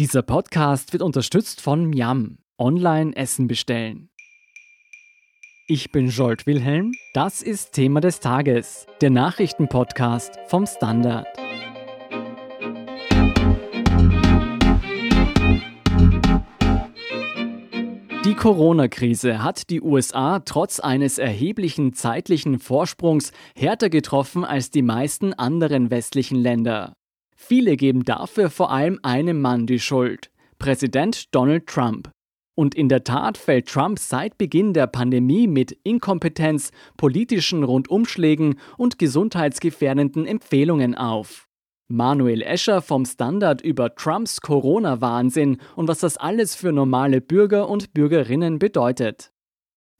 Dieser Podcast wird unterstützt von Miam. Online Essen bestellen. Ich bin Jolt Wilhelm. Das ist Thema des Tages, der Nachrichtenpodcast vom Standard. Die Corona-Krise hat die USA trotz eines erheblichen zeitlichen Vorsprungs härter getroffen als die meisten anderen westlichen Länder. Viele geben dafür vor allem einem Mann die Schuld, Präsident Donald Trump. Und in der Tat fällt Trump seit Beginn der Pandemie mit Inkompetenz, politischen Rundumschlägen und gesundheitsgefährdenden Empfehlungen auf. Manuel Escher vom Standard über Trumps Corona-Wahnsinn und was das alles für normale Bürger und Bürgerinnen bedeutet.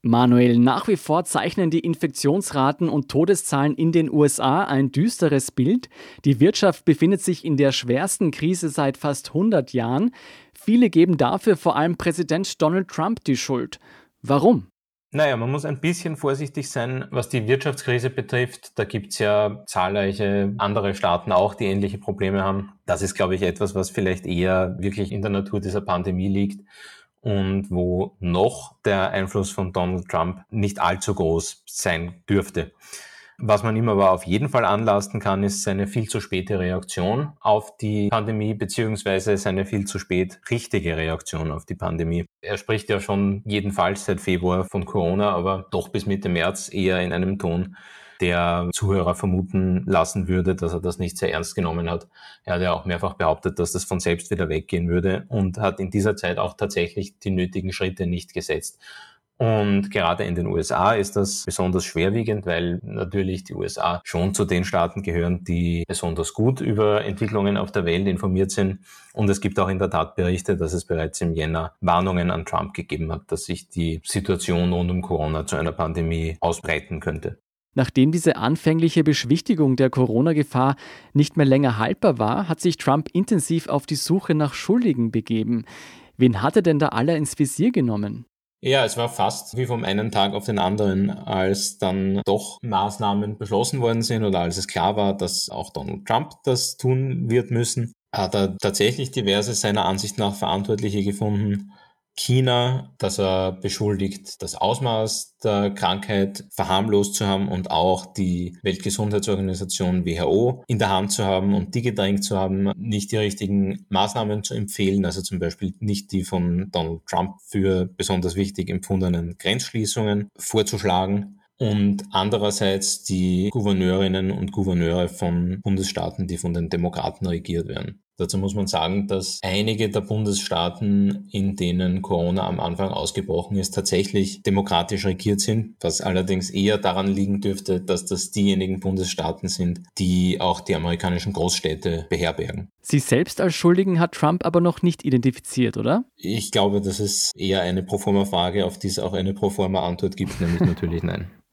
Manuel, nach wie vor zeichnen die Infektionsraten und Todeszahlen in den USA ein düsteres Bild. Die Wirtschaft befindet sich in der schwersten Krise seit fast 100 Jahren. Viele geben dafür vor allem Präsident Donald Trump die Schuld. Warum? Naja, man muss ein bisschen vorsichtig sein, was die Wirtschaftskrise betrifft. Da gibt's ja zahlreiche andere Staaten auch, die ähnliche Probleme haben. Das ist, glaube ich, etwas, was vielleicht eher wirklich in der Natur dieser Pandemie liegt und wo noch der Einfluss von Donald Trump nicht allzu groß sein dürfte. Was man ihm aber auf jeden Fall anlasten kann, ist seine viel zu späte Reaktion auf die Pandemie, beziehungsweise seine viel zu spät richtige Reaktion auf die Pandemie. Er spricht ja schon jedenfalls seit Februar von Corona, aber doch bis Mitte März eher in einem Ton, der Zuhörer vermuten lassen würde, dass er das nicht sehr ernst genommen hat. Er hat ja auch mehrfach behauptet, dass das von selbst wieder weggehen würde und hat in dieser Zeit auch tatsächlich die nötigen Schritte nicht gesetzt. Und gerade in den USA ist das besonders schwerwiegend, weil natürlich die USA schon zu den Staaten gehören, die besonders gut über Entwicklungen auf der Welt informiert sind. Und es gibt auch in der Tat Berichte, dass es bereits im Jänner Warnungen an Trump gegeben hat, dass sich die Situation rund um Corona zu einer Pandemie ausbreiten könnte. Nachdem diese anfängliche Beschwichtigung der Corona-Gefahr nicht mehr länger haltbar war, hat sich Trump intensiv auf die Suche nach Schuldigen begeben. Wen hat er denn da alle ins Visier genommen? Ja, es war fast wie vom einen Tag auf den anderen, als dann doch Maßnahmen beschlossen worden sind oder als es klar war, dass auch Donald Trump das tun wird müssen, hat er tatsächlich diverse seiner Ansicht nach Verantwortliche gefunden China, dass er beschuldigt, das Ausmaß der Krankheit verharmlost zu haben und auch die Weltgesundheitsorganisation WHO in der Hand zu haben und die gedrängt zu haben, nicht die richtigen Maßnahmen zu empfehlen, also zum Beispiel nicht die von Donald Trump für besonders wichtig empfundenen Grenzschließungen vorzuschlagen und andererseits die Gouverneurinnen und Gouverneure von Bundesstaaten, die von den Demokraten regiert werden. Dazu muss man sagen, dass einige der Bundesstaaten, in denen Corona am Anfang ausgebrochen ist, tatsächlich demokratisch regiert sind, was allerdings eher daran liegen dürfte, dass das diejenigen Bundesstaaten sind, die auch die amerikanischen Großstädte beherbergen. Sie selbst als Schuldigen hat Trump aber noch nicht identifiziert, oder? Ich glaube, das ist eher eine Proforma-Frage, auf die es auch eine Proforma-Antwort gibt, nämlich natürlich nein.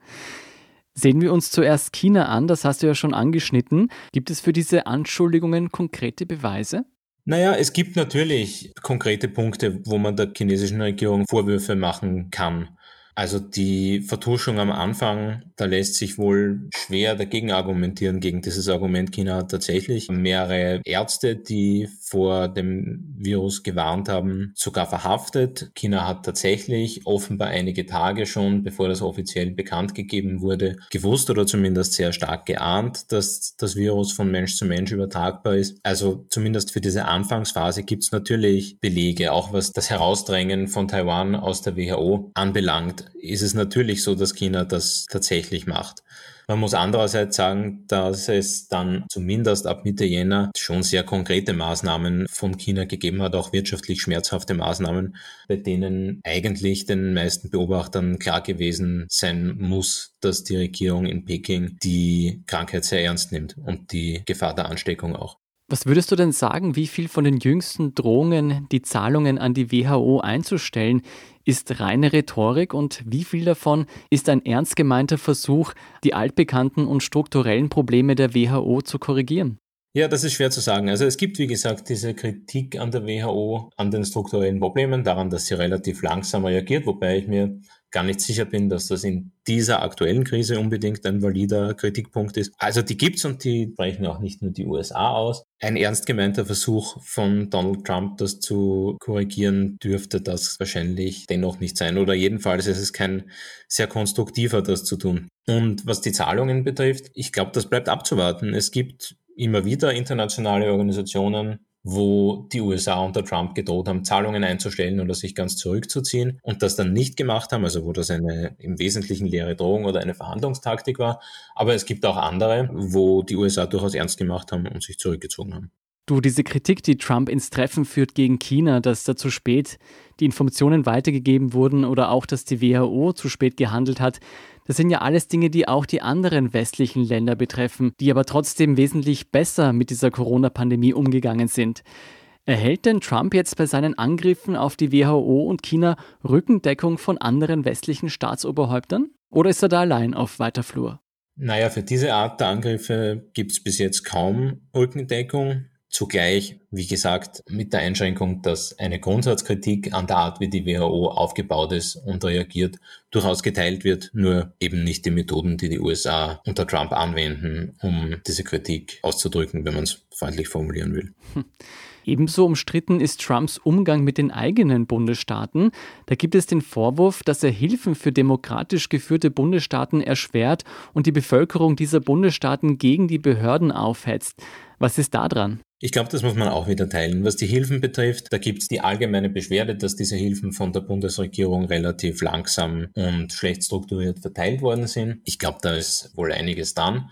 Sehen wir uns zuerst China an, das hast du ja schon angeschnitten. Gibt es für diese Anschuldigungen konkrete Beweise? Naja, es gibt natürlich konkrete Punkte, wo man der chinesischen Regierung Vorwürfe machen kann. Also die Vertuschung am Anfang, da lässt sich wohl schwer dagegen argumentieren, gegen dieses Argument. China hat tatsächlich mehrere Ärzte, die vor dem Virus gewarnt haben, sogar verhaftet. China hat tatsächlich offenbar einige Tage schon, bevor das offiziell bekannt gegeben wurde, gewusst oder zumindest sehr stark geahnt, dass das Virus von Mensch zu Mensch übertragbar ist. Also zumindest für diese Anfangsphase gibt es natürlich Belege, auch was das Herausdrängen von Taiwan aus der WHO anbelangt ist es natürlich so, dass China das tatsächlich macht. Man muss andererseits sagen, dass es dann zumindest ab Mitte Jänner schon sehr konkrete Maßnahmen von China gegeben hat, auch wirtschaftlich schmerzhafte Maßnahmen, bei denen eigentlich den meisten Beobachtern klar gewesen sein muss, dass die Regierung in Peking die Krankheit sehr ernst nimmt und die Gefahr der Ansteckung auch. Was würdest du denn sagen, wie viel von den jüngsten Drohungen, die Zahlungen an die WHO einzustellen, ist reine Rhetorik und wie viel davon ist ein ernst gemeinter Versuch, die altbekannten und strukturellen Probleme der WHO zu korrigieren? Ja, das ist schwer zu sagen. Also es gibt, wie gesagt, diese Kritik an der WHO, an den strukturellen Problemen, daran, dass sie relativ langsam reagiert, wobei ich mir gar nicht sicher bin, dass das in dieser aktuellen Krise unbedingt ein valider Kritikpunkt ist. Also die gibt's und die brechen auch nicht nur die USA aus. Ein ernst gemeinter Versuch von Donald Trump, das zu korrigieren, dürfte das wahrscheinlich dennoch nicht sein. Oder jedenfalls ist es kein sehr konstruktiver, das zu tun. Und was die Zahlungen betrifft, ich glaube, das bleibt abzuwarten. Es gibt immer wieder internationale Organisationen, wo die USA unter Trump gedroht haben, Zahlungen einzustellen oder sich ganz zurückzuziehen und das dann nicht gemacht haben, also wo das eine im Wesentlichen leere Drohung oder eine Verhandlungstaktik war. Aber es gibt auch andere, wo die USA durchaus ernst gemacht haben und sich zurückgezogen haben. Du, diese Kritik, die Trump ins Treffen führt gegen China, dass da zu spät die Informationen weitergegeben wurden oder auch, dass die WHO zu spät gehandelt hat, das sind ja alles Dinge, die auch die anderen westlichen Länder betreffen, die aber trotzdem wesentlich besser mit dieser Corona-Pandemie umgegangen sind. Erhält denn Trump jetzt bei seinen Angriffen auf die WHO und China Rückendeckung von anderen westlichen Staatsoberhäuptern? Oder ist er da allein auf weiter Flur? Naja, für diese Art der Angriffe gibt es bis jetzt kaum Rückendeckung. Zugleich, wie gesagt, mit der Einschränkung, dass eine Grundsatzkritik an der Art, wie die WHO aufgebaut ist und reagiert, durchaus geteilt wird, nur eben nicht die Methoden, die die USA unter Trump anwenden, um diese Kritik auszudrücken, wenn man es freundlich formulieren will. Hm. Ebenso umstritten ist Trumps Umgang mit den eigenen Bundesstaaten. Da gibt es den Vorwurf, dass er Hilfen für demokratisch geführte Bundesstaaten erschwert und die Bevölkerung dieser Bundesstaaten gegen die Behörden aufhetzt. Was ist da dran? Ich glaube, das muss man auch wieder teilen. Was die Hilfen betrifft, da gibt es die allgemeine Beschwerde, dass diese Hilfen von der Bundesregierung relativ langsam und schlecht strukturiert verteilt worden sind. Ich glaube, da ist wohl einiges dran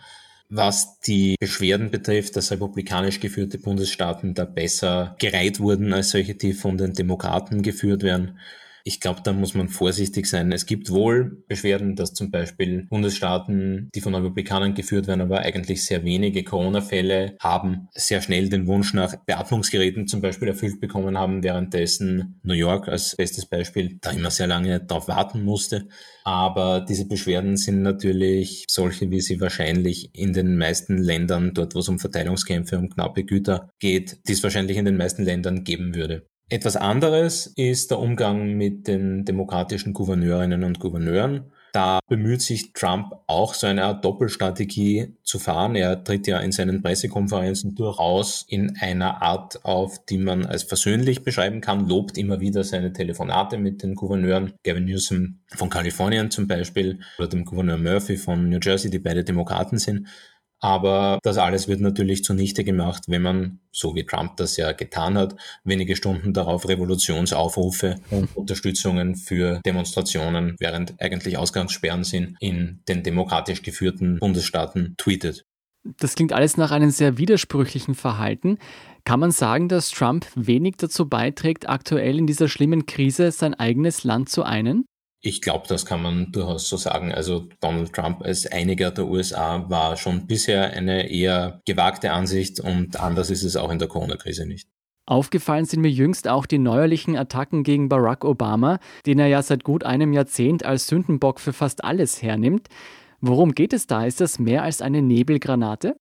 was die Beschwerden betrifft, dass republikanisch geführte Bundesstaaten da besser gereiht wurden als solche, die von den Demokraten geführt werden. Ich glaube, da muss man vorsichtig sein. Es gibt wohl Beschwerden, dass zum Beispiel Bundesstaaten, die von Republikanern geführt werden, aber eigentlich sehr wenige Corona-Fälle haben, sehr schnell den Wunsch nach Beatmungsgeräten zum Beispiel erfüllt bekommen haben, währenddessen New York als bestes Beispiel da immer sehr lange darauf warten musste. Aber diese Beschwerden sind natürlich solche, wie sie wahrscheinlich in den meisten Ländern, dort wo es um Verteilungskämpfe, um knappe Güter geht, die es wahrscheinlich in den meisten Ländern geben würde. Etwas anderes ist der Umgang mit den demokratischen Gouverneurinnen und Gouverneuren. Da bemüht sich Trump auch so eine Art Doppelstrategie zu fahren. Er tritt ja in seinen Pressekonferenzen durchaus in einer Art auf, die man als versöhnlich beschreiben kann, lobt immer wieder seine Telefonate mit den Gouverneuren. Gavin Newsom von Kalifornien zum Beispiel oder dem Gouverneur Murphy von New Jersey, die beide Demokraten sind. Aber das alles wird natürlich zunichte gemacht, wenn man, so wie Trump das ja getan hat, wenige Stunden darauf Revolutionsaufrufe und Unterstützungen für Demonstrationen, während eigentlich Ausgangssperren sind, in den demokratisch geführten Bundesstaaten tweetet. Das klingt alles nach einem sehr widersprüchlichen Verhalten. Kann man sagen, dass Trump wenig dazu beiträgt, aktuell in dieser schlimmen Krise sein eigenes Land zu einen? Ich glaube, das kann man durchaus so sagen. Also Donald Trump als Einiger der USA war schon bisher eine eher gewagte Ansicht und anders ist es auch in der Corona-Krise nicht. Aufgefallen sind mir jüngst auch die neuerlichen Attacken gegen Barack Obama, den er ja seit gut einem Jahrzehnt als Sündenbock für fast alles hernimmt. Worum geht es da? Ist das mehr als eine Nebelgranate?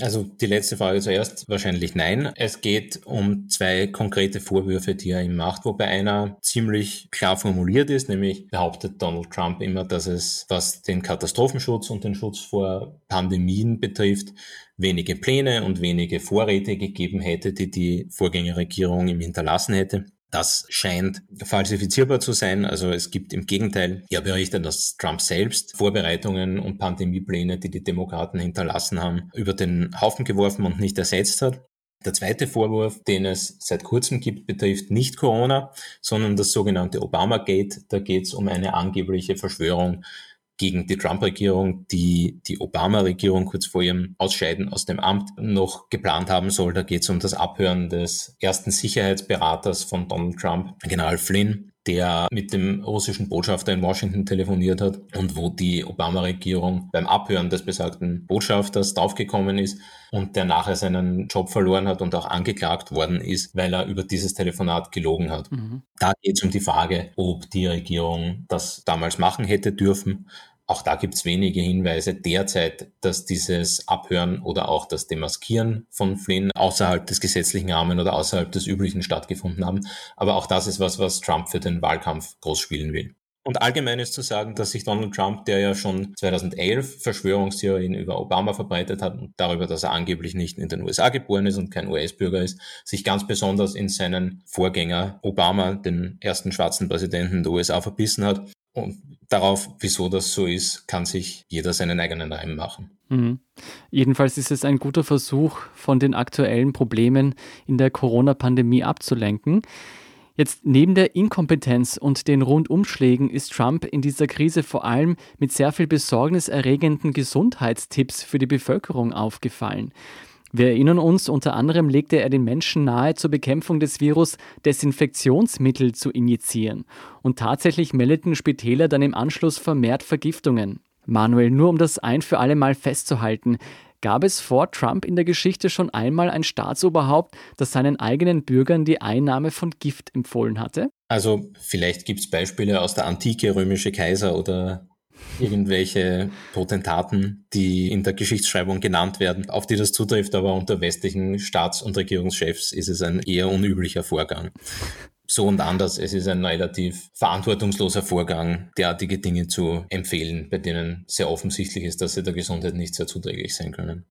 Also die letzte Frage zuerst, wahrscheinlich nein. Es geht um zwei konkrete Vorwürfe, die er ihm macht, wobei einer ziemlich klar formuliert ist, nämlich behauptet Donald Trump immer, dass es, was den Katastrophenschutz und den Schutz vor Pandemien betrifft, wenige Pläne und wenige Vorräte gegeben hätte, die die Vorgängerregierung ihm hinterlassen hätte. Das scheint falsifizierbar zu sein. Also es gibt im Gegenteil ja Berichte, dass Trump selbst Vorbereitungen und Pandemiepläne, die die Demokraten hinterlassen haben, über den Haufen geworfen und nicht ersetzt hat. Der zweite Vorwurf, den es seit kurzem gibt, betrifft nicht Corona, sondern das sogenannte Obama-Gate. Da geht es um eine angebliche Verschwörung gegen die Trump-Regierung, die die Obama-Regierung kurz vor ihrem Ausscheiden aus dem Amt noch geplant haben soll. Da geht es um das Abhören des ersten Sicherheitsberaters von Donald Trump, General Flynn der mit dem russischen Botschafter in Washington telefoniert hat und wo die Obama-Regierung beim Abhören des besagten Botschafters draufgekommen ist und der nachher seinen Job verloren hat und auch angeklagt worden ist, weil er über dieses Telefonat gelogen hat. Mhm. Da geht es um die Frage, ob die Regierung das damals machen hätte dürfen auch da gibt es wenige Hinweise derzeit, dass dieses Abhören oder auch das Demaskieren von Flynn außerhalb des gesetzlichen Rahmen oder außerhalb des üblichen stattgefunden haben. Aber auch das ist was, was Trump für den Wahlkampf groß spielen will. Und allgemein ist zu sagen, dass sich Donald Trump, der ja schon 2011 Verschwörungstheorien über Obama verbreitet hat und darüber, dass er angeblich nicht in den USA geboren ist und kein US-Bürger ist, sich ganz besonders in seinen Vorgänger Obama, den ersten schwarzen Präsidenten der USA, verbissen hat. Und darauf, wieso das so ist, kann sich jeder seinen eigenen Reim machen. Mhm. Jedenfalls ist es ein guter Versuch, von den aktuellen Problemen in der Corona-Pandemie abzulenken. Jetzt neben der Inkompetenz und den Rundumschlägen ist Trump in dieser Krise vor allem mit sehr viel besorgniserregenden Gesundheitstipps für die Bevölkerung aufgefallen. Wir erinnern uns, unter anderem legte er den Menschen nahe, zur Bekämpfung des Virus Desinfektionsmittel zu injizieren. Und tatsächlich meldeten Spitäler dann im Anschluss vermehrt Vergiftungen. Manuel, nur um das ein für alle Mal festzuhalten, Gab es vor Trump in der Geschichte schon einmal ein Staatsoberhaupt, das seinen eigenen Bürgern die Einnahme von Gift empfohlen hatte? Also vielleicht gibt es Beispiele aus der Antike, römische Kaiser oder irgendwelche Potentaten, die in der Geschichtsschreibung genannt werden, auf die das zutrifft, aber unter westlichen Staats- und Regierungschefs ist es ein eher unüblicher Vorgang so und anders. Es ist ein relativ verantwortungsloser Vorgang, derartige Dinge zu empfehlen, bei denen sehr offensichtlich ist, dass sie der Gesundheit nicht sehr zuträglich sein können.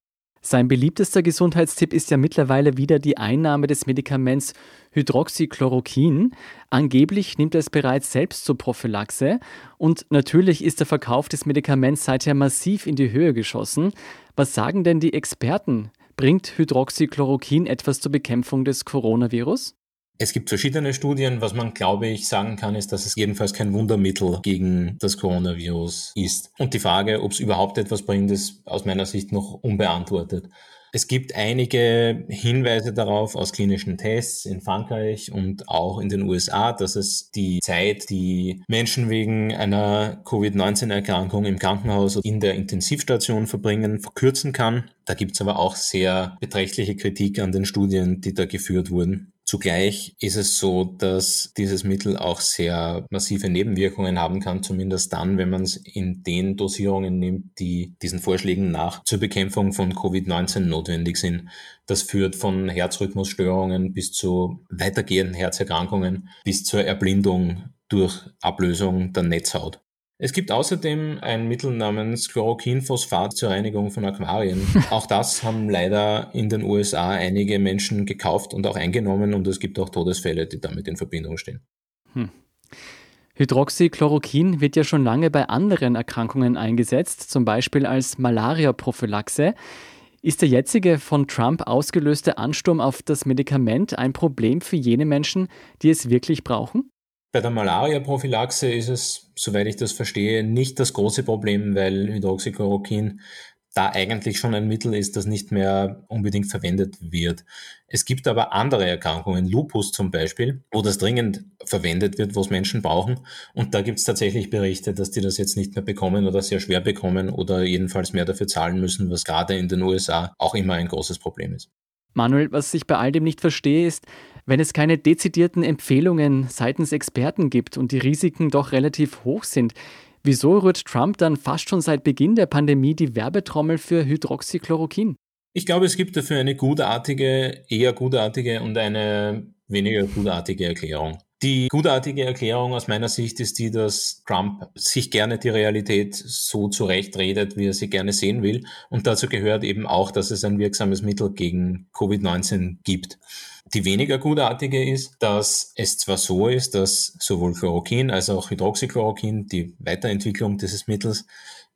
Sein beliebtester Gesundheitstipp ist ja mittlerweile wieder die Einnahme des Medikaments Hydroxychloroquin. Angeblich nimmt er es bereits selbst zur Prophylaxe. Und natürlich ist der Verkauf des Medikaments seither massiv in die Höhe geschossen. Was sagen denn die Experten? Bringt Hydroxychloroquin etwas zur Bekämpfung des Coronavirus? Es gibt verschiedene Studien. Was man, glaube ich, sagen kann, ist, dass es jedenfalls kein Wundermittel gegen das Coronavirus ist. Und die Frage, ob es überhaupt etwas bringt, ist aus meiner Sicht noch unbeantwortet. Es gibt einige Hinweise darauf aus klinischen Tests in Frankreich und auch in den USA, dass es die Zeit, die Menschen wegen einer Covid-19-Erkrankung im Krankenhaus in der Intensivstation verbringen, verkürzen kann. Da gibt es aber auch sehr beträchtliche Kritik an den Studien, die da geführt wurden. Zugleich ist es so, dass dieses Mittel auch sehr massive Nebenwirkungen haben kann, zumindest dann, wenn man es in den Dosierungen nimmt, die diesen Vorschlägen nach zur Bekämpfung von Covid-19 notwendig sind. Das führt von Herzrhythmusstörungen bis zu weitergehenden Herzerkrankungen bis zur Erblindung durch Ablösung der Netzhaut. Es gibt außerdem ein Mittel namens Chloroquinphosphat zur Reinigung von Aquarien. Auch das haben leider in den USA einige Menschen gekauft und auch eingenommen und es gibt auch Todesfälle, die damit in Verbindung stehen. Hm. Hydroxychloroquin wird ja schon lange bei anderen Erkrankungen eingesetzt, zum Beispiel als Malaria-Prophylaxe. Ist der jetzige von Trump ausgelöste Ansturm auf das Medikament ein Problem für jene Menschen, die es wirklich brauchen? Bei der Malaria-Prophylaxe ist es, soweit ich das verstehe, nicht das große Problem, weil Hydroxychloroquin da eigentlich schon ein Mittel ist, das nicht mehr unbedingt verwendet wird. Es gibt aber andere Erkrankungen, Lupus zum Beispiel, wo das dringend verwendet wird, wo es Menschen brauchen. Und da gibt es tatsächlich Berichte, dass die das jetzt nicht mehr bekommen oder sehr schwer bekommen oder jedenfalls mehr dafür zahlen müssen, was gerade in den USA auch immer ein großes Problem ist. Manuel, was ich bei all dem nicht verstehe, ist, wenn es keine dezidierten Empfehlungen seitens Experten gibt und die Risiken doch relativ hoch sind, wieso rührt Trump dann fast schon seit Beginn der Pandemie die Werbetrommel für Hydroxychloroquin? Ich glaube, es gibt dafür eine gutartige, eher gutartige und eine weniger gutartige Erklärung. Die gutartige Erklärung aus meiner Sicht ist die, dass Trump sich gerne die Realität so zurechtredet, wie er sie gerne sehen will. Und dazu gehört eben auch, dass es ein wirksames Mittel gegen Covid-19 gibt. Die weniger gutartige ist, dass es zwar so ist, dass sowohl Chloroquin als auch Hydroxychloroquin, die Weiterentwicklung dieses Mittels,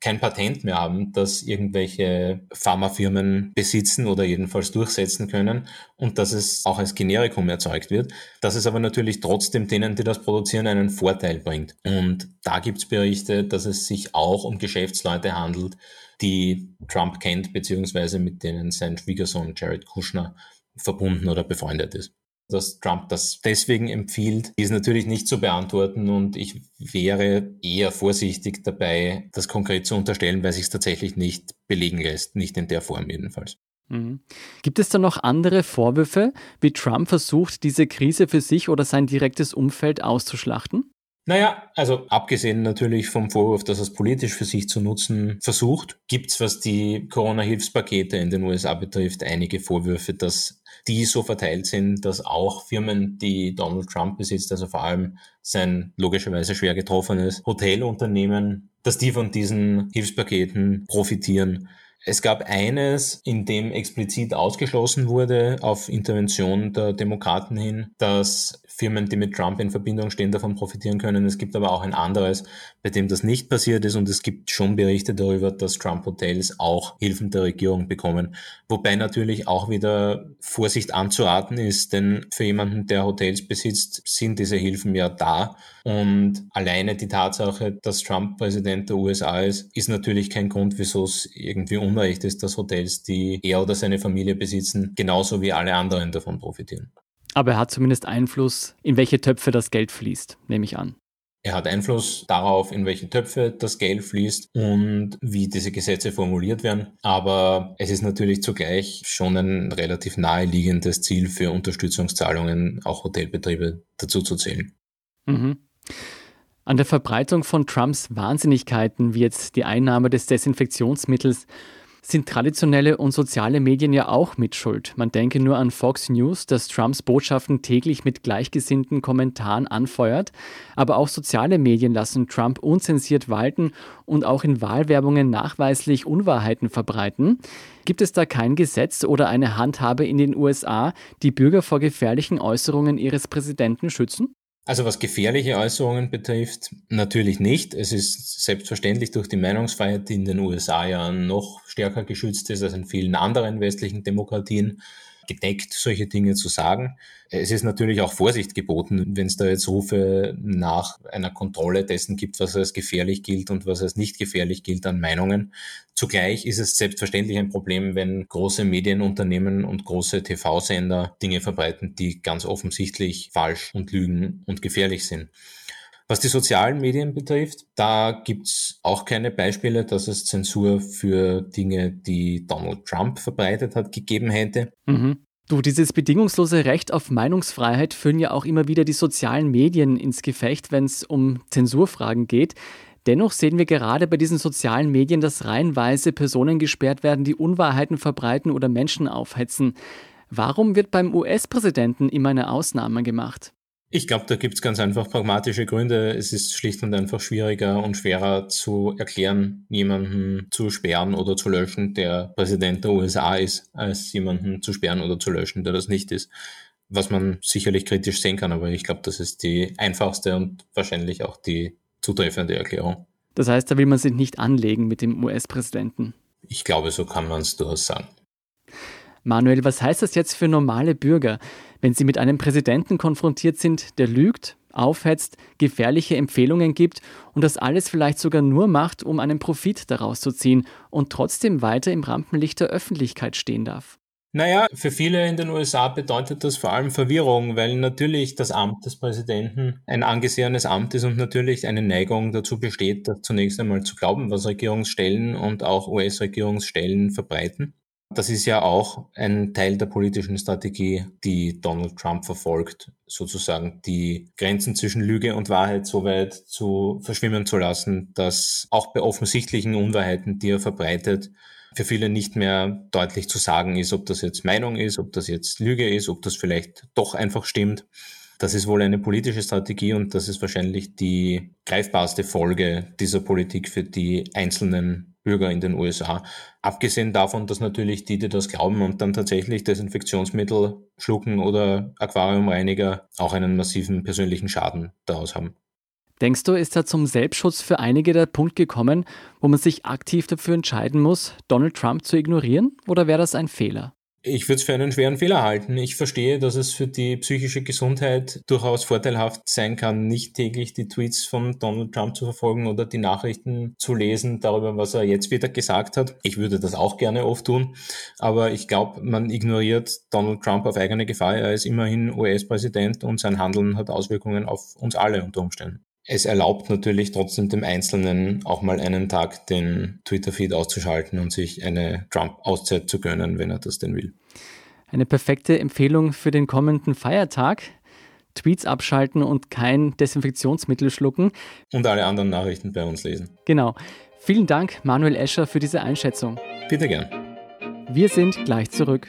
kein Patent mehr haben, das irgendwelche Pharmafirmen besitzen oder jedenfalls durchsetzen können und dass es auch als Generikum erzeugt wird, dass es aber natürlich trotzdem denen, die das produzieren, einen Vorteil bringt. Und da gibt es Berichte, dass es sich auch um Geschäftsleute handelt, die Trump kennt, beziehungsweise mit denen sein Schwiegersohn Jared Kushner verbunden oder befreundet ist. Dass Trump das deswegen empfiehlt, ist natürlich nicht zu beantworten und ich wäre eher vorsichtig dabei, das konkret zu unterstellen, weil sich es tatsächlich nicht belegen lässt, nicht in der Form jedenfalls. Mhm. Gibt es da noch andere Vorwürfe, wie Trump versucht, diese Krise für sich oder sein direktes Umfeld auszuschlachten? Naja, also abgesehen natürlich vom Vorwurf, dass er es politisch für sich zu nutzen versucht, gibt es, was die Corona-Hilfspakete in den USA betrifft, einige Vorwürfe, dass die so verteilt sind, dass auch Firmen, die Donald Trump besitzt, also vor allem sein logischerweise schwer getroffenes Hotelunternehmen, dass die von diesen Hilfspaketen profitieren. Es gab eines, in dem explizit ausgeschlossen wurde auf Intervention der Demokraten hin, dass Firmen, die mit Trump in Verbindung stehen, davon profitieren können. Es gibt aber auch ein anderes, bei dem das nicht passiert ist und es gibt schon Berichte darüber, dass Trump-Hotels auch Hilfen der Regierung bekommen. Wobei natürlich auch wieder Vorsicht anzuraten ist, denn für jemanden, der Hotels besitzt, sind diese Hilfen ja da. Und alleine die Tatsache, dass Trump Präsident der USA ist, ist natürlich kein Grund, wieso es irgendwie unrecht ist, dass Hotels, die er oder seine Familie besitzen, genauso wie alle anderen davon profitieren. Aber er hat zumindest Einfluss, in welche Töpfe das Geld fließt, nehme ich an. Er hat Einfluss darauf, in welche Töpfe das Geld fließt und wie diese Gesetze formuliert werden. Aber es ist natürlich zugleich schon ein relativ naheliegendes Ziel für Unterstützungszahlungen, auch Hotelbetriebe dazu zu zählen. Mhm. An der Verbreitung von Trumps Wahnsinnigkeiten, wie jetzt die Einnahme des Desinfektionsmittels, sind traditionelle und soziale Medien ja auch mit Schuld. Man denke nur an Fox News, das Trumps Botschaften täglich mit gleichgesinnten Kommentaren anfeuert. Aber auch soziale Medien lassen Trump unzensiert walten und auch in Wahlwerbungen nachweislich Unwahrheiten verbreiten. Gibt es da kein Gesetz oder eine Handhabe in den USA, die Bürger vor gefährlichen Äußerungen ihres Präsidenten schützen? Also was gefährliche Äußerungen betrifft, natürlich nicht. Es ist selbstverständlich durch die Meinungsfreiheit, die in den USA ja noch stärker geschützt ist als in vielen anderen westlichen Demokratien, gedeckt, solche Dinge zu sagen. Es ist natürlich auch Vorsicht geboten, wenn es da jetzt Rufe nach einer Kontrolle dessen gibt, was als gefährlich gilt und was als nicht gefährlich gilt an Meinungen. Zugleich ist es selbstverständlich ein Problem, wenn große Medienunternehmen und große TV-Sender Dinge verbreiten, die ganz offensichtlich falsch und lügen und gefährlich sind. Was die sozialen Medien betrifft, da gibt's auch keine Beispiele, dass es Zensur für Dinge, die Donald Trump verbreitet hat, gegeben hätte. Mhm. Du, dieses bedingungslose Recht auf Meinungsfreiheit führen ja auch immer wieder die sozialen Medien ins Gefecht, wenn es um Zensurfragen geht. Dennoch sehen wir gerade bei diesen sozialen Medien, dass reihenweise Personen gesperrt werden, die Unwahrheiten verbreiten oder Menschen aufhetzen. Warum wird beim US-Präsidenten immer eine Ausnahme gemacht? Ich glaube, da gibt es ganz einfach pragmatische Gründe. Es ist schlicht und einfach schwieriger und schwerer zu erklären, jemanden zu sperren oder zu löschen, der Präsident der USA ist, als jemanden zu sperren oder zu löschen, der das nicht ist. Was man sicherlich kritisch sehen kann, aber ich glaube, das ist die einfachste und wahrscheinlich auch die zutreffende Erklärung. Das heißt, da will man sich nicht anlegen mit dem US-Präsidenten. Ich glaube, so kann man es durchaus sagen. Manuel, was heißt das jetzt für normale Bürger, wenn sie mit einem Präsidenten konfrontiert sind, der lügt, aufhetzt, gefährliche Empfehlungen gibt und das alles vielleicht sogar nur macht, um einen Profit daraus zu ziehen und trotzdem weiter im Rampenlicht der Öffentlichkeit stehen darf? Naja, für viele in den USA bedeutet das vor allem Verwirrung, weil natürlich das Amt des Präsidenten ein angesehenes Amt ist und natürlich eine Neigung dazu besteht, zunächst einmal zu glauben, was Regierungsstellen und auch US-Regierungsstellen verbreiten. Das ist ja auch ein Teil der politischen Strategie, die Donald Trump verfolgt, sozusagen die Grenzen zwischen Lüge und Wahrheit so weit zu verschwimmen zu lassen, dass auch bei offensichtlichen Unwahrheiten, die er verbreitet, für viele nicht mehr deutlich zu sagen ist, ob das jetzt Meinung ist, ob das jetzt Lüge ist, ob das vielleicht doch einfach stimmt. Das ist wohl eine politische Strategie und das ist wahrscheinlich die greifbarste Folge dieser Politik für die einzelnen Bürger in den USA. Abgesehen davon, dass natürlich die, die das glauben und dann tatsächlich Desinfektionsmittel schlucken oder Aquariumreiniger auch einen massiven persönlichen Schaden daraus haben. Denkst du, ist da zum Selbstschutz für einige der Punkt gekommen, wo man sich aktiv dafür entscheiden muss, Donald Trump zu ignorieren? Oder wäre das ein Fehler? Ich würde es für einen schweren Fehler halten. Ich verstehe, dass es für die psychische Gesundheit durchaus vorteilhaft sein kann, nicht täglich die Tweets von Donald Trump zu verfolgen oder die Nachrichten zu lesen darüber, was er jetzt wieder gesagt hat. Ich würde das auch gerne oft tun, aber ich glaube, man ignoriert Donald Trump auf eigene Gefahr. Er ist immerhin US-Präsident und sein Handeln hat Auswirkungen auf uns alle unter Umständen. Es erlaubt natürlich trotzdem dem Einzelnen auch mal einen Tag den Twitter-Feed auszuschalten und sich eine Trump-Auszeit zu gönnen, wenn er das denn will. Eine perfekte Empfehlung für den kommenden Feiertag. Tweets abschalten und kein Desinfektionsmittel schlucken. Und alle anderen Nachrichten bei uns lesen. Genau. Vielen Dank, Manuel Escher, für diese Einschätzung. Bitte gern. Wir sind gleich zurück.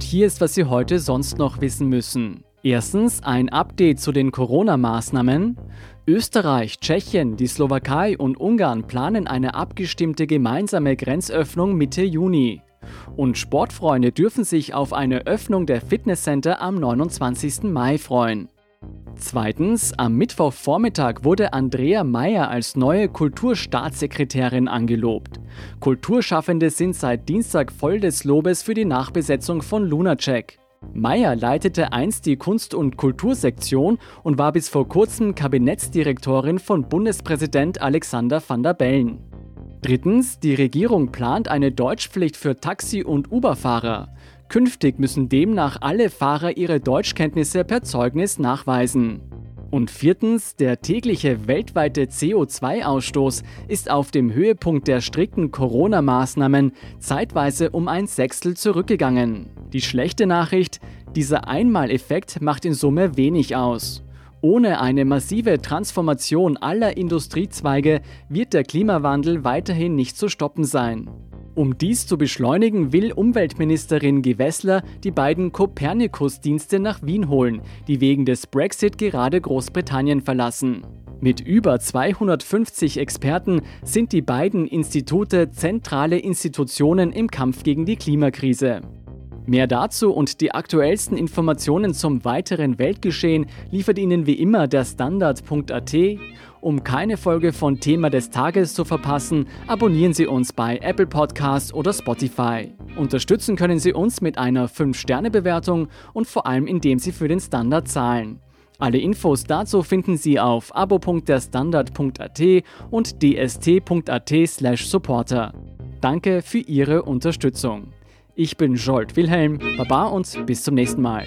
Und hier ist, was Sie heute sonst noch wissen müssen. Erstens ein Update zu den Corona-Maßnahmen. Österreich, Tschechien, die Slowakei und Ungarn planen eine abgestimmte gemeinsame Grenzöffnung Mitte Juni. Und Sportfreunde dürfen sich auf eine Öffnung der Fitnesscenter am 29. Mai freuen. Zweitens, am Mittwochvormittag wurde Andrea Meyer als neue Kulturstaatssekretärin angelobt. Kulturschaffende sind seit Dienstag voll des Lobes für die Nachbesetzung von Lunacek. Meyer leitete einst die Kunst- und Kultursektion und war bis vor kurzem Kabinettsdirektorin von Bundespräsident Alexander van der Bellen. Drittens, die Regierung plant eine Deutschpflicht für Taxi- und Uber-Fahrer. Künftig müssen demnach alle Fahrer ihre Deutschkenntnisse per Zeugnis nachweisen. Und viertens, der tägliche weltweite CO2-Ausstoß ist auf dem Höhepunkt der strikten Corona-Maßnahmen zeitweise um ein Sechstel zurückgegangen. Die schlechte Nachricht, dieser Einmaleffekt macht in Summe wenig aus. Ohne eine massive Transformation aller Industriezweige wird der Klimawandel weiterhin nicht zu stoppen sein. Um dies zu beschleunigen, will Umweltministerin Gewessler die beiden Copernicus-Dienste nach Wien holen, die wegen des Brexit gerade Großbritannien verlassen. Mit über 250 Experten sind die beiden Institute zentrale Institutionen im Kampf gegen die Klimakrise. Mehr dazu und die aktuellsten Informationen zum weiteren Weltgeschehen liefert Ihnen wie immer der Standard.at. Um keine Folge von Thema des Tages zu verpassen, abonnieren Sie uns bei Apple Podcasts oder Spotify. Unterstützen können Sie uns mit einer 5-Sterne-Bewertung und vor allem indem Sie für den Standard zahlen. Alle Infos dazu finden Sie auf abo.derstandard.at und dst.at/supporter. Danke für Ihre Unterstützung. Ich bin Jolt Wilhelm, Baba und bis zum nächsten Mal.